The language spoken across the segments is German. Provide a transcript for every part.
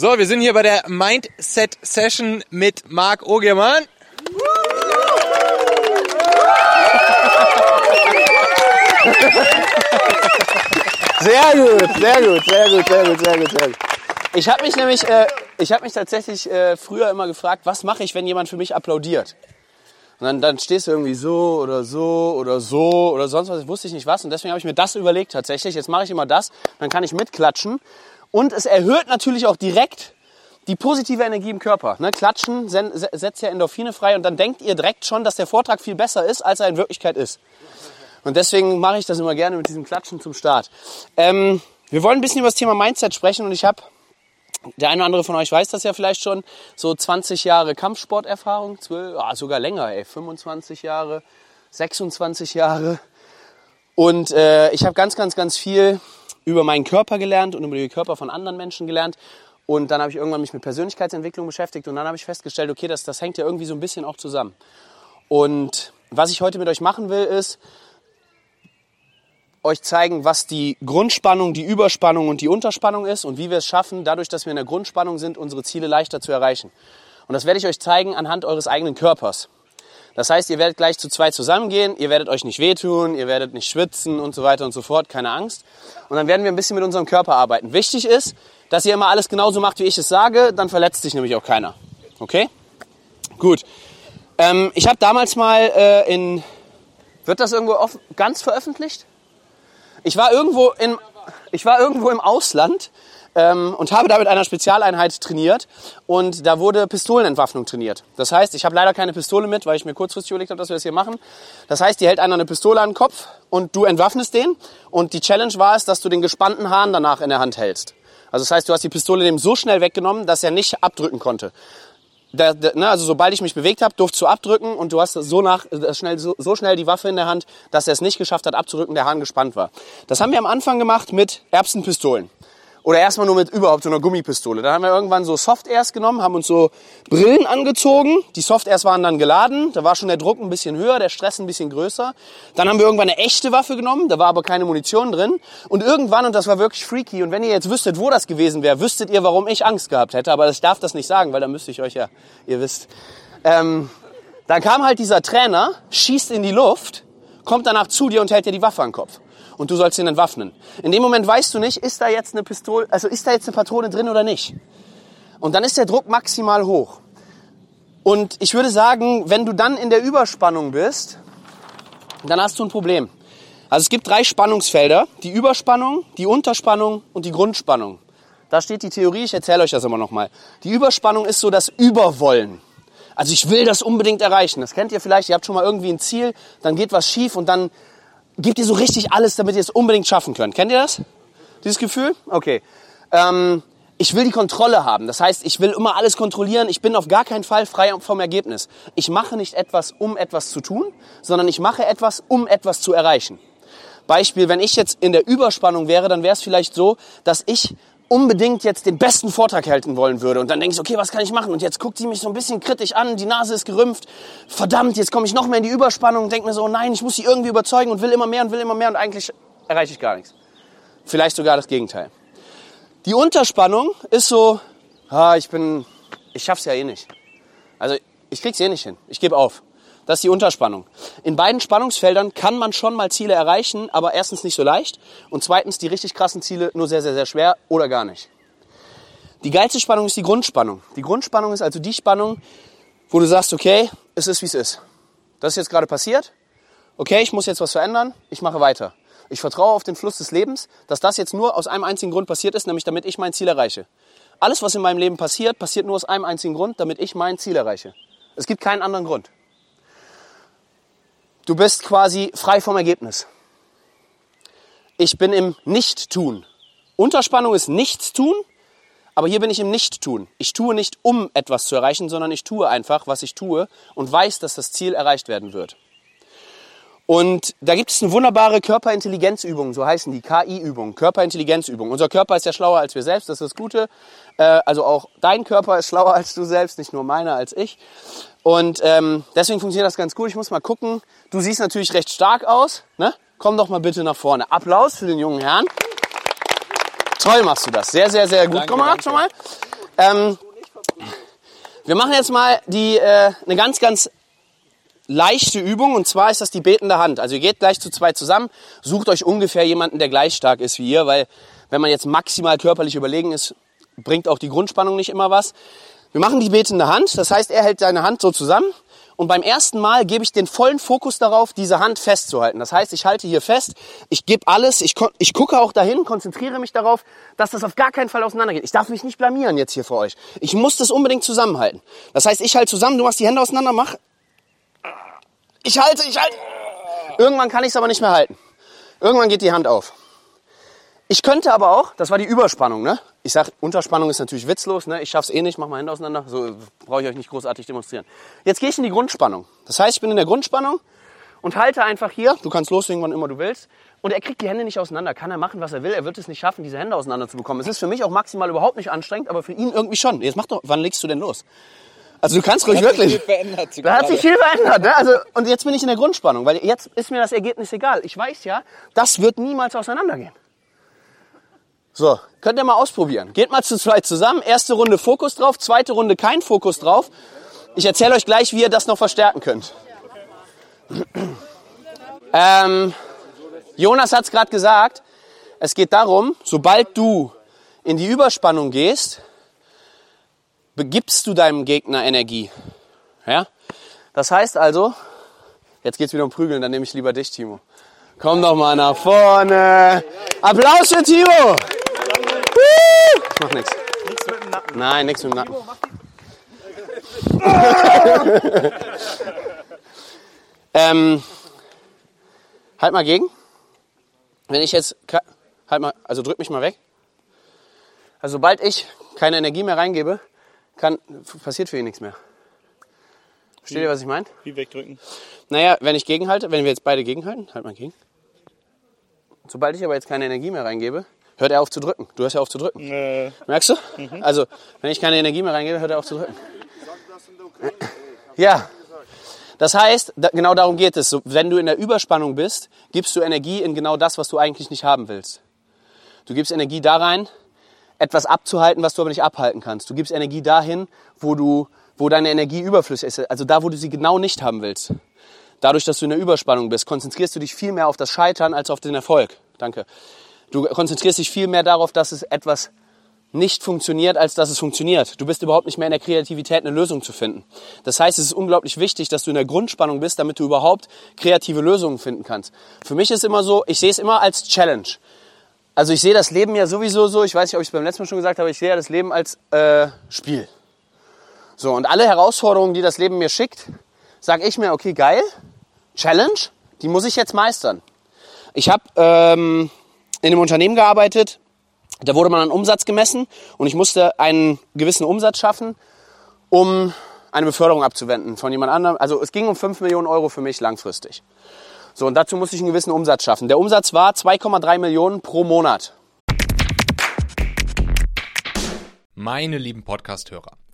So, wir sind hier bei der Mindset Session mit Marc Ogermann. Sehr gut, sehr gut, sehr gut, sehr gut, sehr gut, sehr gut. Ich habe mich nämlich, äh, ich habe mich tatsächlich äh, früher immer gefragt, was mache ich, wenn jemand für mich applaudiert? Und dann, dann stehst du irgendwie so oder so oder so oder sonst was. Wusste ich nicht was. Und deswegen habe ich mir das überlegt tatsächlich. Jetzt mache ich immer das. Dann kann ich mitklatschen. Und es erhöht natürlich auch direkt die positive Energie im Körper. Ne? Klatschen setzt ja Endorphine frei. Und dann denkt ihr direkt schon, dass der Vortrag viel besser ist, als er in Wirklichkeit ist. Und deswegen mache ich das immer gerne mit diesem Klatschen zum Start. Ähm, wir wollen ein bisschen über das Thema Mindset sprechen. Und ich habe der eine oder andere von euch weiß das ja vielleicht schon. So 20 Jahre Kampfsporterfahrung, 12, ah, sogar länger, ey, 25 Jahre, 26 Jahre. Und äh, ich habe ganz, ganz, ganz viel über meinen Körper gelernt und über den Körper von anderen Menschen gelernt. Und dann habe ich irgendwann mich mit Persönlichkeitsentwicklung beschäftigt und dann habe ich festgestellt, okay, das, das hängt ja irgendwie so ein bisschen auch zusammen. Und was ich heute mit euch machen will, ist, euch zeigen, was die Grundspannung, die Überspannung und die Unterspannung ist und wie wir es schaffen, dadurch, dass wir in der Grundspannung sind, unsere Ziele leichter zu erreichen. Und das werde ich euch zeigen anhand eures eigenen Körpers. Das heißt, ihr werdet gleich zu zwei zusammengehen, ihr werdet euch nicht wehtun, ihr werdet nicht schwitzen und so weiter und so fort, keine Angst. Und dann werden wir ein bisschen mit unserem Körper arbeiten. Wichtig ist, dass ihr immer alles genauso macht, wie ich es sage, dann verletzt sich nämlich auch keiner. Okay? Gut. Ähm, ich habe damals mal äh, in... Wird das irgendwo off ganz veröffentlicht? Ich war irgendwo, in, ich war irgendwo im Ausland ähm, und habe da mit einer Spezialeinheit trainiert und da wurde Pistolenentwaffnung trainiert. Das heißt, ich habe leider keine Pistole mit, weil ich mir kurzfristig überlegt habe, dass wir das hier machen. Das heißt, die hält einer eine Pistole an den Kopf und du entwaffnest den und die Challenge war es, dass du den gespannten Hahn danach in der Hand hältst. Also das heißt, du hast die Pistole dem so schnell weggenommen, dass er nicht abdrücken konnte. Da, da, ne, also sobald ich mich bewegt habe, durfte du abdrücken und du hast so, nach, äh, schnell, so, so schnell die Waffe in der Hand, dass er es nicht geschafft hat abzurücken, der Hahn gespannt war. Das haben wir am Anfang gemacht mit Erbsenpistolen. Oder erstmal nur mit überhaupt so einer Gummipistole. Dann haben wir irgendwann so Soft-Airs genommen, haben uns so Brillen angezogen. Die Soft-Airs waren dann geladen. Da war schon der Druck ein bisschen höher, der Stress ein bisschen größer. Dann haben wir irgendwann eine echte Waffe genommen. Da war aber keine Munition drin. Und irgendwann, und das war wirklich freaky, und wenn ihr jetzt wüsstet, wo das gewesen wäre, wüsstet ihr, warum ich Angst gehabt hätte. Aber ich darf das nicht sagen, weil dann müsste ich euch ja, ihr wisst. Ähm, dann kam halt dieser Trainer, schießt in die Luft, kommt danach zu dir und hält dir die Waffe an den Kopf und du sollst ihn entwaffnen. In dem Moment weißt du nicht, ist da jetzt eine Pistole, also ist da jetzt eine Patrone drin oder nicht. Und dann ist der Druck maximal hoch. Und ich würde sagen, wenn du dann in der Überspannung bist, dann hast du ein Problem. Also es gibt drei Spannungsfelder, die Überspannung, die Unterspannung und die Grundspannung. Da steht die Theorie, ich erzähle euch das immer nochmal. Die Überspannung ist so das Überwollen. Also ich will das unbedingt erreichen. Das kennt ihr vielleicht, ihr habt schon mal irgendwie ein Ziel, dann geht was schief und dann gebt ihr so richtig alles, damit ihr es unbedingt schaffen könnt. Kennt ihr das? Dieses Gefühl? Okay. Ähm, ich will die Kontrolle haben. Das heißt, ich will immer alles kontrollieren. Ich bin auf gar keinen Fall frei vom Ergebnis. Ich mache nicht etwas, um etwas zu tun, sondern ich mache etwas, um etwas zu erreichen. Beispiel, wenn ich jetzt in der Überspannung wäre, dann wäre es vielleicht so, dass ich unbedingt jetzt den besten Vortrag halten wollen würde. Und dann denke ich, okay, was kann ich machen? Und jetzt guckt sie mich so ein bisschen kritisch an, die Nase ist gerümpft. Verdammt, jetzt komme ich noch mehr in die Überspannung und denke mir so, nein, ich muss sie irgendwie überzeugen und will immer mehr und will immer mehr und eigentlich erreiche ich gar nichts. Vielleicht sogar das Gegenteil. Die Unterspannung ist so, ah, ich bin, ich schaff's ja eh nicht. Also ich krieg's eh nicht hin. Ich gebe auf. Das ist die Unterspannung. In beiden Spannungsfeldern kann man schon mal Ziele erreichen, aber erstens nicht so leicht und zweitens die richtig krassen Ziele nur sehr, sehr, sehr schwer oder gar nicht. Die geilste Spannung ist die Grundspannung. Die Grundspannung ist also die Spannung, wo du sagst, okay, es ist wie es ist. Das ist jetzt gerade passiert. Okay, ich muss jetzt was verändern. Ich mache weiter. Ich vertraue auf den Fluss des Lebens, dass das jetzt nur aus einem einzigen Grund passiert ist, nämlich damit ich mein Ziel erreiche. Alles, was in meinem Leben passiert, passiert nur aus einem einzigen Grund, damit ich mein Ziel erreiche. Es gibt keinen anderen Grund. Du bist quasi frei vom Ergebnis. Ich bin im Nicht-Tun. Unterspannung ist Nichts-Tun, aber hier bin ich im Nicht-Tun. Ich tue nicht, um etwas zu erreichen, sondern ich tue einfach, was ich tue und weiß, dass das Ziel erreicht werden wird. Und da gibt es eine wunderbare Körperintelligenzübung, so heißen die KI-Übungen, Körperintelligenzübungen. Unser Körper ist ja schlauer als wir selbst, das ist das Gute. Äh, also auch dein Körper ist schlauer als du selbst, nicht nur meiner als ich. Und ähm, deswegen funktioniert das ganz gut. Ich muss mal gucken. Du siehst natürlich recht stark aus. Ne? Komm doch mal bitte nach vorne. Applaus für den jungen Herrn. Toll machst du das. Sehr, sehr, sehr gut Danke, gemacht danke. schon mal. Ähm, wir machen jetzt mal die, äh, eine ganz, ganz leichte Übung und zwar ist das die betende Hand. Also ihr geht gleich zu zwei zusammen, sucht euch ungefähr jemanden, der gleich stark ist wie ihr, weil wenn man jetzt maximal körperlich überlegen ist, bringt auch die Grundspannung nicht immer was. Wir machen die betende Hand, das heißt, er hält seine Hand so zusammen und beim ersten Mal gebe ich den vollen Fokus darauf, diese Hand festzuhalten. Das heißt, ich halte hier fest, ich gebe alles, ich, ich gucke auch dahin, konzentriere mich darauf, dass das auf gar keinen Fall auseinandergeht. Ich darf mich nicht blamieren jetzt hier für euch. Ich muss das unbedingt zusammenhalten. Das heißt, ich halte zusammen, du machst die Hände auseinander, mach ich halte, ich halte. Irgendwann kann ich es aber nicht mehr halten. Irgendwann geht die Hand auf. Ich könnte aber auch, das war die Überspannung, ne? Ich sag, Unterspannung ist natürlich witzlos, ne? Ich schaff's eh nicht, mach mal Hände auseinander. So brauche ich euch nicht großartig demonstrieren. Jetzt gehe ich in die Grundspannung. Das heißt, ich bin in der Grundspannung und halte einfach hier. Du kannst loslegen, wann immer du willst. Und er kriegt die Hände nicht auseinander. Kann er machen, was er will. Er wird es nicht schaffen, diese Hände auseinander zu bekommen. Es ist für mich auch maximal überhaupt nicht anstrengend, aber für ihn irgendwie schon. Jetzt mach doch, wann legst du denn los? Also du kannst ruhig wirklich. Viel verändert da hat sich viel verändert. Ne? Also, und jetzt bin ich in der Grundspannung, weil jetzt ist mir das Ergebnis egal. Ich weiß ja, das wird niemals auseinandergehen. So, könnt ihr mal ausprobieren. Geht mal zu zweit zusammen. Erste Runde Fokus drauf, zweite Runde kein Fokus drauf. Ich erzähle euch gleich, wie ihr das noch verstärken könnt. Ähm, Jonas hat es gerade gesagt. Es geht darum, sobald du in die Überspannung gehst, begibst du deinem Gegner Energie. Ja? Das heißt also, jetzt geht's wieder um Prügeln, dann nehme ich lieber dich, Timo. Komm doch mal nach vorne. Applaus für Timo. Mach nichts. Nein, nichts mit dem Nacken. ähm, halt mal gegen. Wenn ich jetzt, halt mal, also drück mich mal weg. Also sobald ich keine Energie mehr reingebe, kann, passiert für ihn nichts mehr. Versteht ihr, was ich meine? Wie wegdrücken. Naja, wenn ich gegenhalte, wenn wir jetzt beide gegenhalten, halt mal gegen. Sobald ich aber jetzt keine Energie mehr reingebe, hört er auf zu drücken. Du hörst ja auf zu drücken. Äh, Merkst du? Also, wenn ich keine Energie mehr reingebe, hört er auf zu drücken. Ja. Das heißt, da, genau darum geht es. Wenn du in der Überspannung bist, gibst du Energie in genau das, was du eigentlich nicht haben willst. Du gibst Energie da rein, etwas abzuhalten, was du aber nicht abhalten kannst. Du gibst Energie dahin, wo du, wo deine Energie überflüssig ist. Also da, wo du sie genau nicht haben willst. Dadurch, dass du in der Überspannung bist, konzentrierst du dich viel mehr auf das Scheitern als auf den Erfolg. Danke. Du konzentrierst dich viel mehr darauf, dass es etwas nicht funktioniert, als dass es funktioniert. Du bist überhaupt nicht mehr in der Kreativität, eine Lösung zu finden. Das heißt, es ist unglaublich wichtig, dass du in der Grundspannung bist, damit du überhaupt kreative Lösungen finden kannst. Für mich ist immer so, ich sehe es immer als Challenge. Also ich sehe das Leben ja sowieso so, ich weiß nicht, ob ich es beim letzten Mal schon gesagt habe, ich sehe ja das Leben als äh, Spiel. So, und alle Herausforderungen, die das Leben mir schickt, sage ich mir, okay, geil, Challenge, die muss ich jetzt meistern. Ich habe ähm, in einem Unternehmen gearbeitet, da wurde man an Umsatz gemessen und ich musste einen gewissen Umsatz schaffen, um eine Beförderung abzuwenden von jemand anderem. Also es ging um 5 Millionen Euro für mich langfristig. So, und dazu musste ich einen gewissen Umsatz schaffen. Der Umsatz war 2,3 Millionen pro Monat. Meine lieben Podcast-Hörer,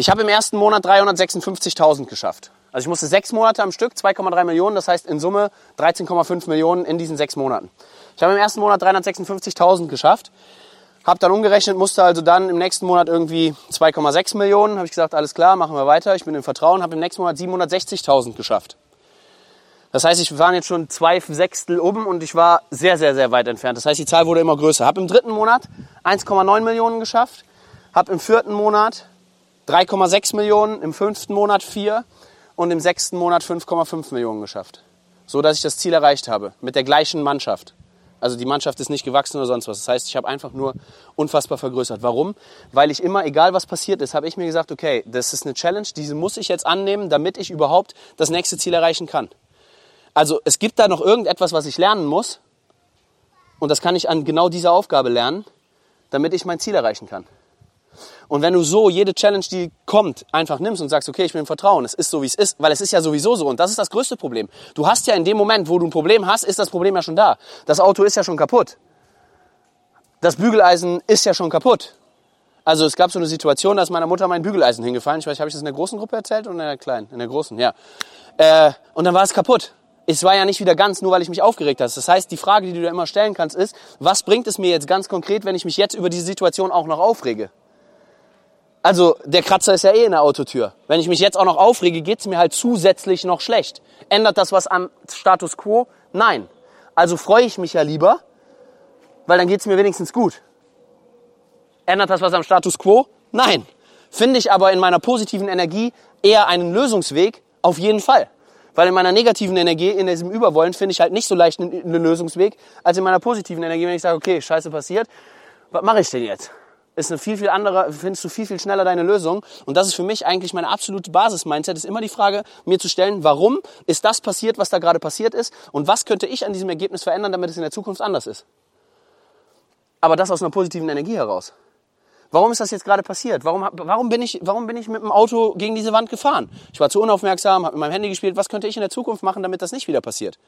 Ich habe im ersten Monat 356.000 geschafft. Also ich musste sechs Monate am Stück, 2,3 Millionen, das heißt in Summe 13,5 Millionen in diesen sechs Monaten. Ich habe im ersten Monat 356.000 geschafft, habe dann umgerechnet, musste also dann im nächsten Monat irgendwie 2,6 Millionen. Habe ich gesagt, alles klar, machen wir weiter. Ich bin im Vertrauen, habe im nächsten Monat 760.000 geschafft. Das heißt, ich war jetzt schon zwei Sechstel oben und ich war sehr, sehr, sehr weit entfernt. Das heißt, die Zahl wurde immer größer. Habe im dritten Monat 1,9 Millionen geschafft, habe im vierten Monat 3,6 Millionen, im fünften Monat 4 und im sechsten Monat 5,5 Millionen geschafft. so dass ich das Ziel erreicht habe, mit der gleichen Mannschaft. Also die Mannschaft ist nicht gewachsen oder sonst was. Das heißt, ich habe einfach nur unfassbar vergrößert. Warum? Weil ich immer, egal was passiert ist, habe ich mir gesagt, okay, das ist eine Challenge, diese muss ich jetzt annehmen, damit ich überhaupt das nächste Ziel erreichen kann. Also es gibt da noch irgendetwas, was ich lernen muss. Und das kann ich an genau dieser Aufgabe lernen, damit ich mein Ziel erreichen kann. Und wenn du so jede Challenge, die kommt, einfach nimmst und sagst, okay, ich bin im Vertrauen, es ist so, wie es ist, weil es ist ja sowieso so. Und das ist das größte Problem. Du hast ja in dem Moment, wo du ein Problem hast, ist das Problem ja schon da. Das Auto ist ja schon kaputt. Das Bügeleisen ist ja schon kaputt. Also es gab so eine Situation, da ist meiner Mutter mein Bügeleisen hingefallen. Ich weiß, habe ich das in der großen Gruppe erzählt oder in der kleinen? In der großen, ja. Äh, und dann war es kaputt. Es war ja nicht wieder ganz, nur weil ich mich aufgeregt habe. Das heißt, die Frage, die du dir immer stellen kannst, ist, was bringt es mir jetzt ganz konkret, wenn ich mich jetzt über diese Situation auch noch aufrege? Also der Kratzer ist ja eh in der Autotür. Wenn ich mich jetzt auch noch aufrege, geht's mir halt zusätzlich noch schlecht. Ändert das was am Status quo? Nein. Also freue ich mich ja lieber, weil dann geht's mir wenigstens gut. Ändert das was am Status quo? Nein. Finde ich aber in meiner positiven Energie eher einen Lösungsweg? Auf jeden Fall. Weil in meiner negativen Energie, in diesem Überwollen, finde ich halt nicht so leicht einen Lösungsweg, als in meiner positiven Energie, wenn ich sage, okay, scheiße passiert, was mache ich denn jetzt? Ist eine viel, viel andere, findest du viel, viel schneller deine Lösung. Und das ist für mich eigentlich meine absolute Basis-Mindset, ist immer die Frage, mir zu stellen, warum ist das passiert, was da gerade passiert ist? Und was könnte ich an diesem Ergebnis verändern, damit es in der Zukunft anders ist? Aber das aus einer positiven Energie heraus. Warum ist das jetzt gerade passiert? Warum, warum, bin ich, warum bin ich mit dem Auto gegen diese Wand gefahren? Ich war zu unaufmerksam, habe mit meinem Handy gespielt. Was könnte ich in der Zukunft machen, damit das nicht wieder passiert?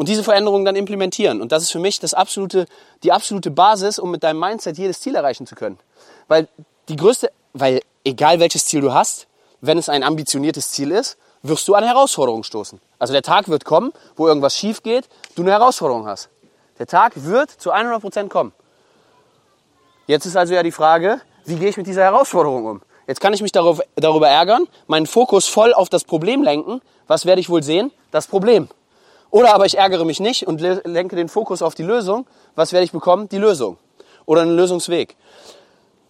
Und diese Veränderungen dann implementieren. Und das ist für mich das absolute, die absolute Basis, um mit deinem Mindset jedes Ziel erreichen zu können. Weil die größte, weil egal welches Ziel du hast, wenn es ein ambitioniertes Ziel ist, wirst du an Herausforderungen stoßen. Also der Tag wird kommen, wo irgendwas schief geht, du eine Herausforderung hast. Der Tag wird zu 100 Prozent kommen. Jetzt ist also ja die Frage, wie gehe ich mit dieser Herausforderung um? Jetzt kann ich mich darauf, darüber ärgern, meinen Fokus voll auf das Problem lenken. Was werde ich wohl sehen? Das Problem. Oder aber ich ärgere mich nicht und lenke den Fokus auf die Lösung. Was werde ich bekommen? Die Lösung. Oder einen Lösungsweg.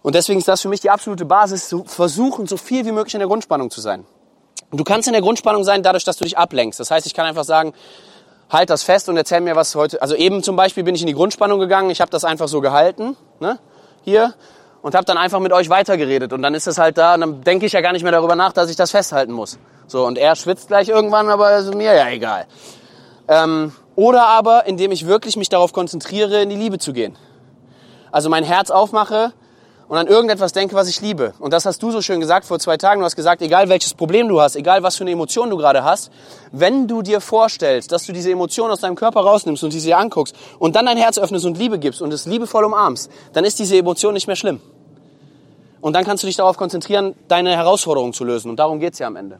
Und deswegen ist das für mich die absolute Basis, zu versuchen, so viel wie möglich in der Grundspannung zu sein. du kannst in der Grundspannung sein, dadurch, dass du dich ablenkst. Das heißt, ich kann einfach sagen, halt das fest und erzähl mir, was heute. Also eben zum Beispiel bin ich in die Grundspannung gegangen, ich habe das einfach so gehalten, ne? hier, und habe dann einfach mit euch weitergeredet. Und dann ist es halt da, und dann denke ich ja gar nicht mehr darüber nach, dass ich das festhalten muss. So, und er schwitzt gleich irgendwann, aber ist mir ja egal. Ähm, oder aber, indem ich wirklich mich darauf konzentriere, in die Liebe zu gehen. Also mein Herz aufmache und an irgendetwas denke, was ich liebe. Und das hast du so schön gesagt vor zwei Tagen. Du hast gesagt, egal welches Problem du hast, egal was für eine Emotion du gerade hast, wenn du dir vorstellst, dass du diese Emotion aus deinem Körper rausnimmst und diese anguckst und dann dein Herz öffnest und Liebe gibst und es liebevoll umarmst, dann ist diese Emotion nicht mehr schlimm. Und dann kannst du dich darauf konzentrieren, deine Herausforderung zu lösen. Und darum geht's ja am Ende.